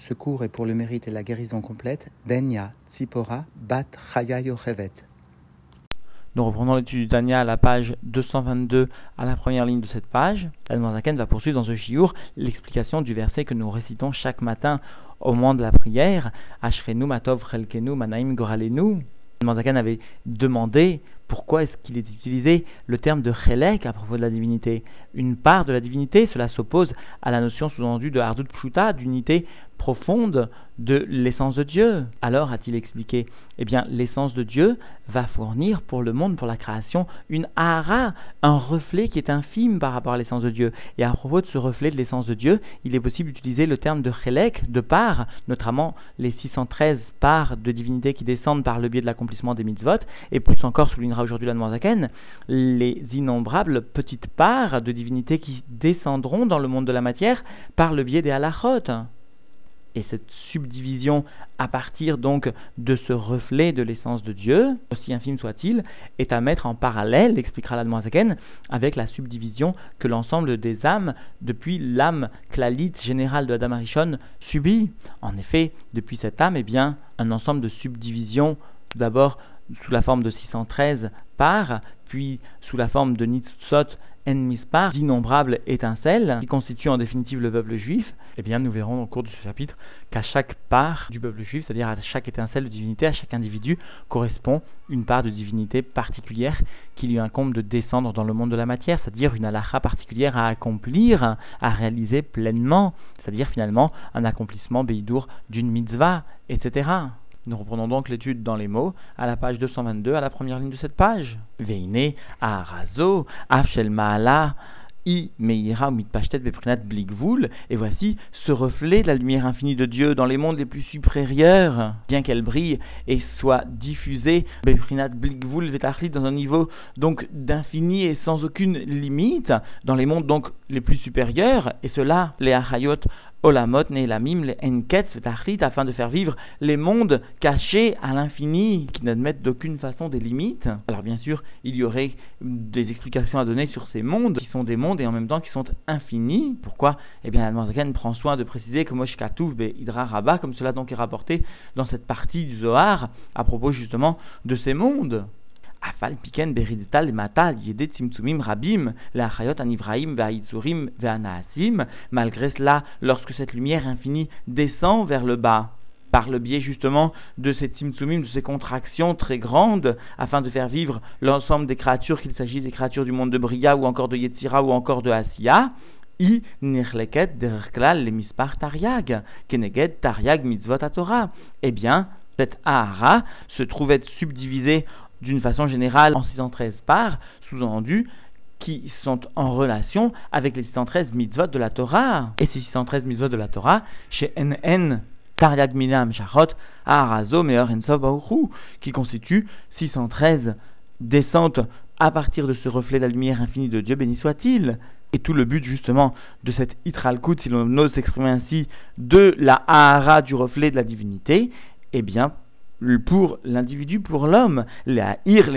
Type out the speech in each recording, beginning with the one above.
Ce cours est pour le mérite et la guérison complète d'Enya Tzipora Bat Chaya Yochevet. Nous reprenons l'étude du Tanya à la page 222 à la première ligne de cette page. Zaken va poursuivre dans ce chiour l'explication du verset que nous récitons chaque matin au moment de la prière. Ashrenu Matov Chelkenu Manaim Goralenu. Avait demandé pourquoi est-ce qu'il est utilisé le terme de chelek à propos de la divinité Une part de la divinité, cela s'oppose à la notion sous-entendue de hardut pshuta, d'unité profonde de l'essence de Dieu. Alors, a-t-il expliqué, eh bien, l'essence de Dieu va fournir pour le monde, pour la création, une ahara, un reflet qui est infime par rapport à l'essence de Dieu. Et à propos de ce reflet de l'essence de Dieu, il est possible d'utiliser le terme de chelek, de part, notamment les 613 parts de divinité qui descendent par le biais de l'accomplissement des mitzvot, et plus encore soulignera aujourd'hui la Zaken, les innombrables petites parts de divinité qui descendront dans le monde de la matière par le biais des halachot. Et cette subdivision à partir donc de ce reflet de l'essence de Dieu, aussi infime soit-il, est à mettre en parallèle, expliquera l'Admoazaken, avec la subdivision que l'ensemble des âmes, depuis l'âme clalite générale de Adam Arishon, subit. En effet, depuis cette âme, eh bien, un ensemble de subdivisions, tout d'abord sous la forme de 613 parts, puis sous la forme de Nitzot en Mispar, d'innombrables étincelles, qui constituent en définitive le peuple juif, eh bien nous verrons au cours de ce chapitre qu'à chaque part du peuple juif, c'est-à-dire à chaque étincelle de divinité, à chaque individu, correspond une part de divinité particulière qui lui incombe de descendre dans le monde de la matière, c'est-à-dire une halakha particulière à accomplir, à réaliser pleinement, c'est-à-dire finalement un accomplissement béidour d'une mitzvah, etc. Nous reprenons donc l'étude dans les mots à la page 222, à la première ligne de cette page. Veine, Arazo, Afshel Maala, I Meira Mitpashtet Beprinat Blikvul, et voici ce reflet de la lumière infinie de Dieu dans les mondes les plus supérieurs, bien qu'elle brille et soit diffusée Beprinat Blikvul Vetachlit dans un niveau donc d'infini et sans aucune limite, dans les mondes donc les plus supérieurs, et cela, les Achayot Olamot, Nelamim, les Enket, afin de faire vivre les mondes cachés à l'infini, qui n'admettent d'aucune façon des limites. Alors bien sûr, il y aurait des explications à donner sur ces mondes, qui sont des mondes et en même temps qui sont infinis. Pourquoi? Eh bien, la prend soin de préciser que Moshkatouf be Hydra Rabba, comme cela donc est rapporté dans cette partie du Zohar, à propos justement de ces mondes. Afal piken beridetal matal yede tzimtzumim rabim leachayot anivraim ve'anaasim. Malgré cela, lorsque cette lumière infinie descend vers le bas, par le biais justement de ces tzimtzumim, de ces contractions très grandes, afin de faire vivre l'ensemble des créatures, qu'il s'agisse des créatures du monde de Bria ou encore de Yetzira ou encore de Asiya, i nirleket derklal le mispar tariag, keneged tariag Torah. Eh bien, cette ahara se trouve être subdivisée d'une façon générale en 613 parts, sous-entendu, qui sont en relation avec les 613 mitzvot de la Torah. Et ces 613 mitzvot de la Torah, chez NN, Tariag Minam Shachot, Arazo Meor qui constituent 613 descentes à partir de ce reflet de la lumière infinie de Dieu, béni soit-il. Et tout le but justement de cette Itralkut, si l'on ose s'exprimer ainsi, de la Ahara du reflet de la divinité, eh bien, pour l'individu, pour l'homme, la ir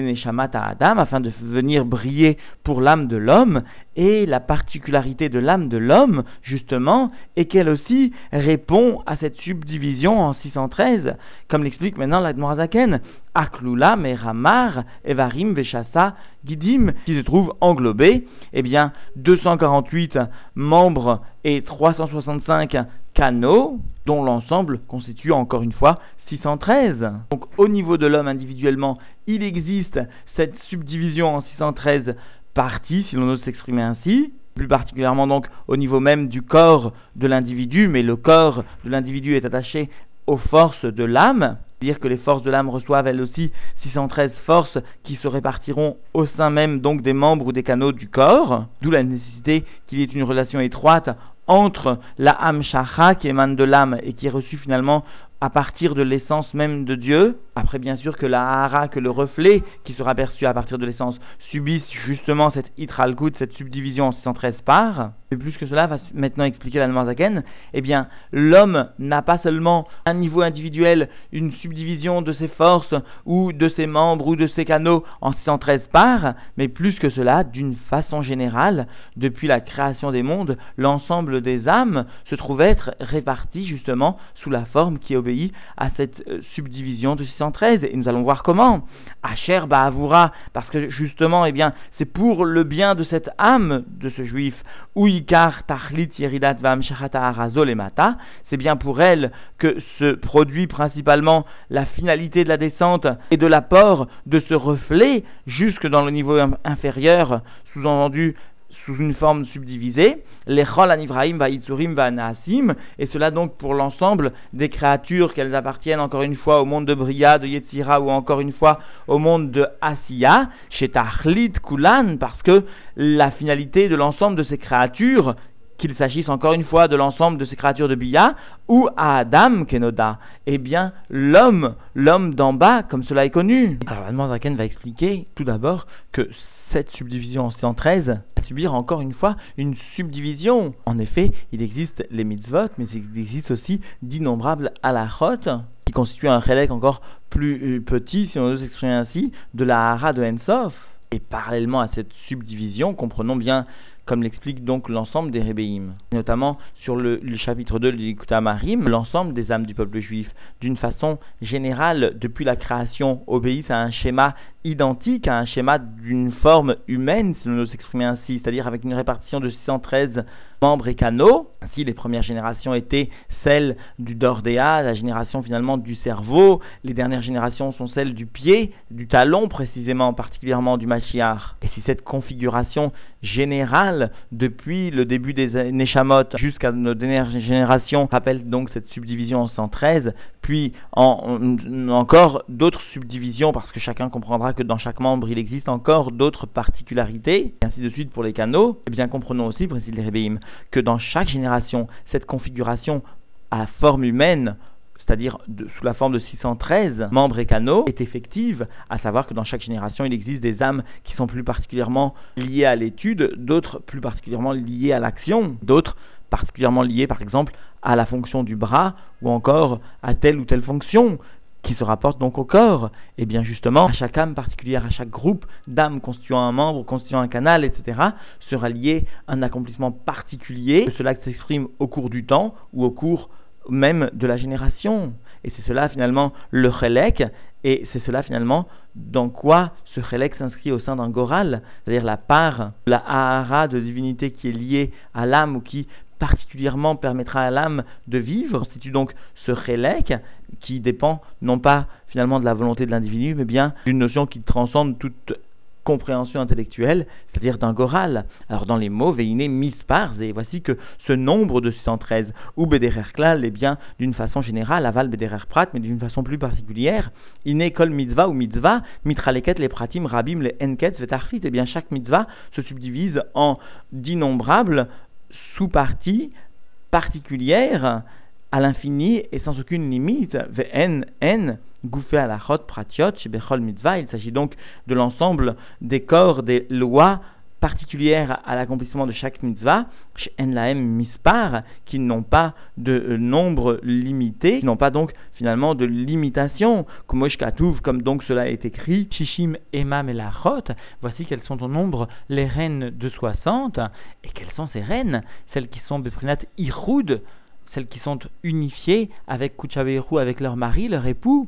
à Adam, afin de venir briller pour l'âme de l'homme, et la particularité de l'âme de l'homme, justement, est qu'elle aussi répond à cette subdivision en 613, comme l'explique maintenant l'Admorazaken, Aklula, Meramar, Evarim, Veshasa, Gidim, qui se trouve englobé, eh bien, 248 membres et 365 canaux, dont l'ensemble constitue encore une fois 613. Donc au niveau de l'homme individuellement, il existe cette subdivision en 613 parties, si l'on ose s'exprimer ainsi, plus particulièrement donc au niveau même du corps de l'individu, mais le corps de l'individu est attaché aux forces de l'âme, c'est-à-dire que les forces de l'âme reçoivent elles aussi 613 forces qui se répartiront au sein même donc des membres ou des canaux du corps, d'où la nécessité qu'il y ait une relation étroite entre la âme shacha qui émane de l'âme et qui est reçue finalement à partir de l'essence même de Dieu, après bien sûr que la hara, que le reflet qui sera perçu à partir de l'essence subisse justement cette hitralkut, cette subdivision en 613 parts, et plus que cela va maintenant expliquer la Zaken, eh bien, l'homme n'a pas seulement un niveau individuel, une subdivision de ses forces, ou de ses membres, ou de ses canaux en 613 parts, mais plus que cela, d'une façon générale, depuis la création des mondes, l'ensemble des âmes se trouve être réparti justement sous la forme qui obéit à cette euh, subdivision de 613. Et nous allons voir comment. Asher Ba'avura, parce que justement, eh bien, c'est pour le bien de cette âme de ce juif, ou Ikar Tachlit Yeridat Mata, c'est bien pour elle que se produit principalement la finalité de la descente et de l'apport de ce reflet jusque dans le niveau inférieur, sous-entendu sous une forme subdivisée, les Chol Anivraim Vaitzurim Naasim, et cela donc pour l'ensemble des créatures qu'elles appartiennent encore une fois au monde de Bria, de Yetzira ou encore une fois au monde de Asiya, chez Tachlit Kulan, parce que la finalité de l'ensemble de ces créatures, qu'il s'agisse encore une fois de l'ensemble de ces créatures de Bia, ou à Adam Kenoda, eh bien l'homme, l'homme d'en bas, comme cela est connu. Alors Zaken va expliquer tout d'abord que cette subdivision en 113 va subir encore une fois une subdivision. En effet, il existe les mitzvot, mais il existe aussi d'innombrables halachot qui constituent un relais encore plus euh, petit, si on veut s'exprimer ainsi, de la hara de Ensof. Et parallèlement à cette subdivision, comprenons bien comme l'explique donc l'ensemble des Rébéim, notamment sur le, chapitre 2 du Marim, l'ensemble des âmes du peuple juif, d'une façon générale, depuis la création, obéissent à un schéma identique, à un schéma d'une forme humaine, si nous nous exprimons ainsi, c'est-à-dire avec une répartition de 613 membres et canaux. Ainsi, les premières générations étaient celles du Dordéa, la génération finalement du cerveau. Les dernières générations sont celles du pied, du talon précisément, particulièrement du Machiar. Et si cette configuration générale, depuis le début des Neshamot jusqu'à nos dernières générations, rappelle donc cette subdivision en 113, puis en, encore d'autres subdivisions, parce que chacun comprendra que dans chaque membre il existe encore d'autres particularités, et ainsi de suite pour les canaux, et eh bien comprenons aussi, précise les Rébéim, que dans chaque génération, cette configuration à forme humaine, c'est-à-dire sous la forme de 613 membres et canaux, est effective, à savoir que dans chaque génération, il existe des âmes qui sont plus particulièrement liées à l'étude, d'autres plus particulièrement liées à l'action, d'autres particulièrement liées par exemple à la fonction du bras ou encore à telle ou telle fonction qui se rapporte donc au corps. Et bien justement, à chaque âme particulière, à chaque groupe d'âmes constituant un membre, constituant un canal, etc., sera lié un accomplissement particulier. Cela s'exprime au cours du temps ou au cours même de la génération. Et c'est cela finalement le chelek, et c'est cela finalement dans quoi ce chelek s'inscrit au sein d'un goral, c'est-à-dire la part, la ahara de divinité qui est liée à l'âme ou qui particulièrement permettra à l'âme de vivre, constitue donc ce chélek qui dépend non pas finalement de la volonté de l'individu, mais bien d'une notion qui transcende toute compréhension intellectuelle, c'est-à-dire d'un goral. Alors dans les mots, veine mispars, et voici que ce nombre de 613, ou bederer klal, est bien d'une façon générale, aval bederer prat, mais d'une façon plus particulière, iné kol mitzvah ou mitzvah, mitraleket les pratim rabim les enket vetachrit, et bien chaque mitzvah se subdivise en d'innombrables sous-parties particulières à l'infini et sans aucune limite. Vn, n, gouffé à la chot pratiot, mitzvah. Il s'agit donc de l'ensemble des corps, des lois particulière à l'accomplissement de chaque mitzvah, en mispar, qui n'ont pas de euh, nombre limité, qui n'ont pas donc finalement de limitation, comme donc cela est écrit, Shishim Emam et voici quelles sont au nombre les reines de 60, et quelles sont ces reines? Celles qui sont Beprinat Iroud, celles qui sont unifiées avec Kuchaveru, avec leur mari, leur époux,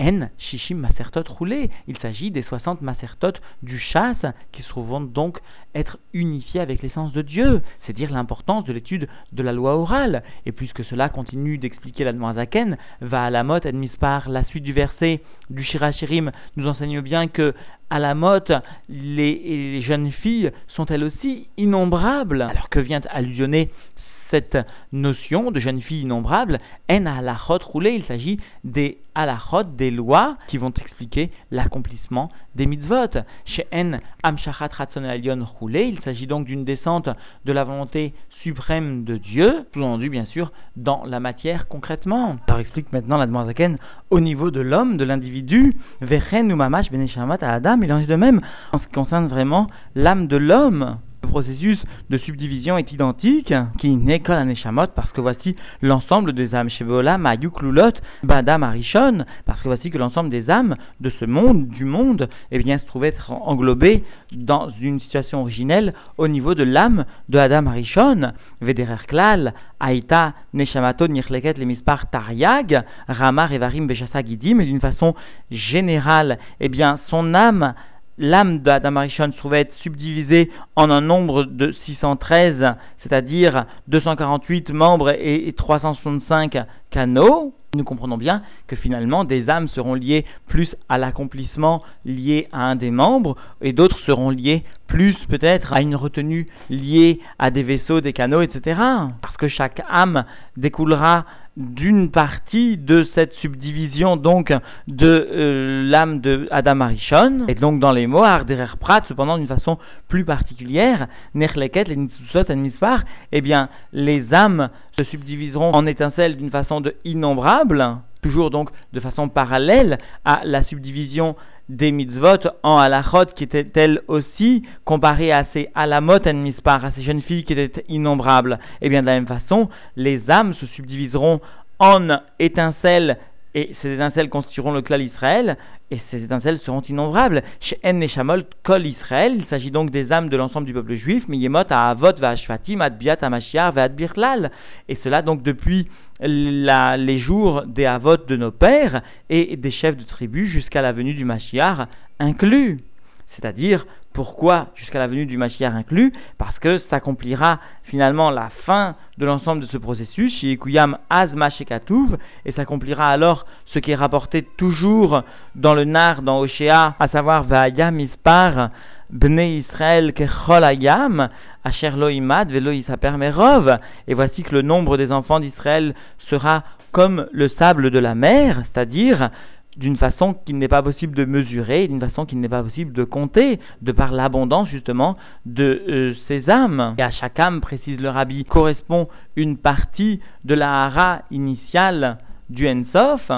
en Shishim Masertot roulé. Il s'agit des 60 Masertot du chasse qui se trouvent donc être unifiés avec l'essence de Dieu. C'est dire l'importance de l'étude de la loi orale. Et puisque cela continue d'expliquer la Zaken, va à la mot admise par la suite du verset du Shirachirim nous enseigne bien que à la motte, les, les jeunes filles sont elles aussi innombrables. Alors que vient allusionner cette notion de jeune fille innombrable, en halachot roulé, il s'agit des halachot, des lois qui vont expliquer l'accomplissement des mitzvot. Chez en amshachat ratzon roulé, il s'agit donc d'une descente de la volonté suprême de Dieu, tout entendu bien sûr dans la matière concrètement. Alors explique maintenant la Zaken au niveau de l'homme, de l'individu, vechen ou mamash Adam, il en est de même en ce qui concerne vraiment l'âme de l'homme. Le processus de subdivision est identique, qui n'est qu'à la parce que voici l'ensemble des âmes. Chez Mayuk, Lulot, parce que voici que l'ensemble des âmes de ce monde, du monde, eh bien, se trouvait être englobé dans une situation originelle au niveau de l'âme de Adam Arishon, Vederer Klal, Aïta, Neshamato, Nirleket, Lemispar, Tariag, Ramar, Evarim, Beshasa, Gidim, mais d'une façon générale, eh bien, son âme l'âme d'Adam Arishon se trouvait être subdivisée en un nombre de 613, c'est-à-dire 248 membres et 365 canaux. Nous comprenons bien que finalement des âmes seront liées plus à l'accomplissement lié à un des membres et d'autres seront liées plus peut-être à une retenue liée à des vaisseaux, des canaux, etc. Parce que chaque âme découlera d'une partie de cette subdivision donc de euh, l'âme de Adam Arishon, et donc dans les mots Arderer Prat, cependant d'une façon plus particulière, Nerleket, les Nitsusot Mispar, eh bien les âmes se subdiviseront en étincelles d'une façon de innombrable, toujours donc de façon parallèle à la subdivision des mitzvot en halachot qui étaient elles aussi comparées à ces alamot en mispar, à ces jeunes filles qui étaient innombrables. Et eh bien de la même façon, les âmes se subdiviseront en étincelles et ces étincelles constitueront le clan Israël, et ces étincelles seront innombrables. Chez En Neshamol, Kol Israël, il s'agit donc des âmes de l'ensemble du peuple juif, Miyemot, Avot, Vashvatim, Adbiat, Amashiar, Birlal. Et cela donc depuis les jours des Avot de nos pères et des chefs de tribu jusqu'à la venue du Mashiach inclus. C'est-à-dire, pourquoi jusqu'à la venue du Mashiach inclus Parce que s'accomplira finalement la fin de l'ensemble de ce processus, chez Kuyam Azma Shekatuv, et s'accomplira alors ce qui est rapporté toujours dans le Nar, dans Oshéa, à savoir Va'ayam Ispar, Bnei Israël Kechol Ayam, Asher Loimad Velo Merov, et voici que le nombre des enfants d'Israël sera comme le sable de la mer, c'est-à-dire d'une façon qu'il n'est pas possible de mesurer, d'une façon qu'il n'est pas possible de compter, de par l'abondance justement de euh, ces âmes. Et à chaque âme, précise le rabbi, correspond une partie de la hara initiale du Ensof,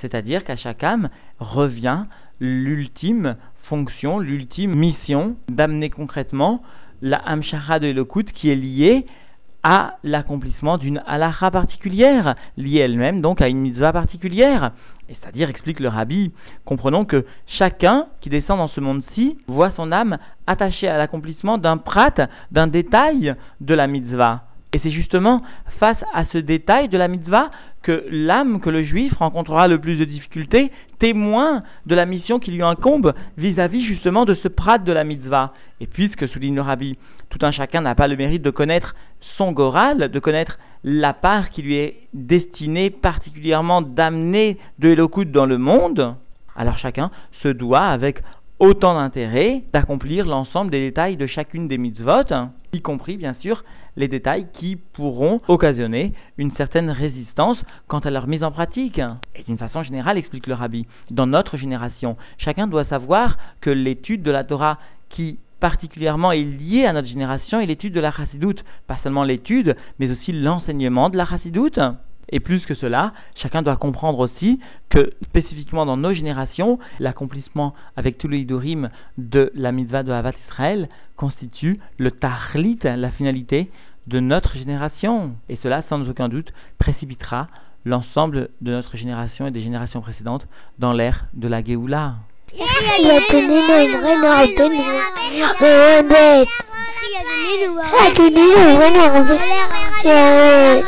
c'est-à-dire qu'à chaque âme revient l'ultime fonction, l'ultime mission d'amener concrètement la Hamshara de Elokut qui est liée à l'accomplissement d'une halakha particulière, liée elle-même donc à une mitzvah particulière. c'est-à-dire, explique le rabbi, comprenons que chacun qui descend dans ce monde-ci voit son âme attachée à l'accomplissement d'un prat, d'un détail de la mitzvah. Et c'est justement face à ce détail de la mitzvah que l'âme, que le juif rencontrera le plus de difficultés, témoin de la mission qui lui incombe vis-à-vis justement de ce prat de la mitzvah. Et puisque, souligne le rabbi, tout un chacun n'a pas le mérite de connaître son goral, de connaître la part qui lui est destinée particulièrement d'amener de l'Elokut dans le monde, alors chacun se doit avec autant d'intérêt d'accomplir l'ensemble des détails de chacune des mitzvot, y compris bien sûr les détails qui pourront occasionner une certaine résistance quant à leur mise en pratique. Et d'une façon générale, explique le rabbi, dans notre génération, chacun doit savoir que l'étude de la Torah qui particulièrement est liée à notre génération est l'étude de la chassidoute. Pas seulement l'étude, mais aussi l'enseignement de la chassidoute. Et plus que cela, chacun doit comprendre aussi que spécifiquement dans nos générations, l'accomplissement avec tous les idorim de la mitzvah de Havat Israël constitue le tahlit, la finalité de notre génération. Et cela, sans aucun doute, précipitera l'ensemble de notre génération et des générations précédentes dans l'ère de la Géoula. Il a tenu le vrai noir donné. Euh, bête. Il a tenu le vrai noir donné. Euh,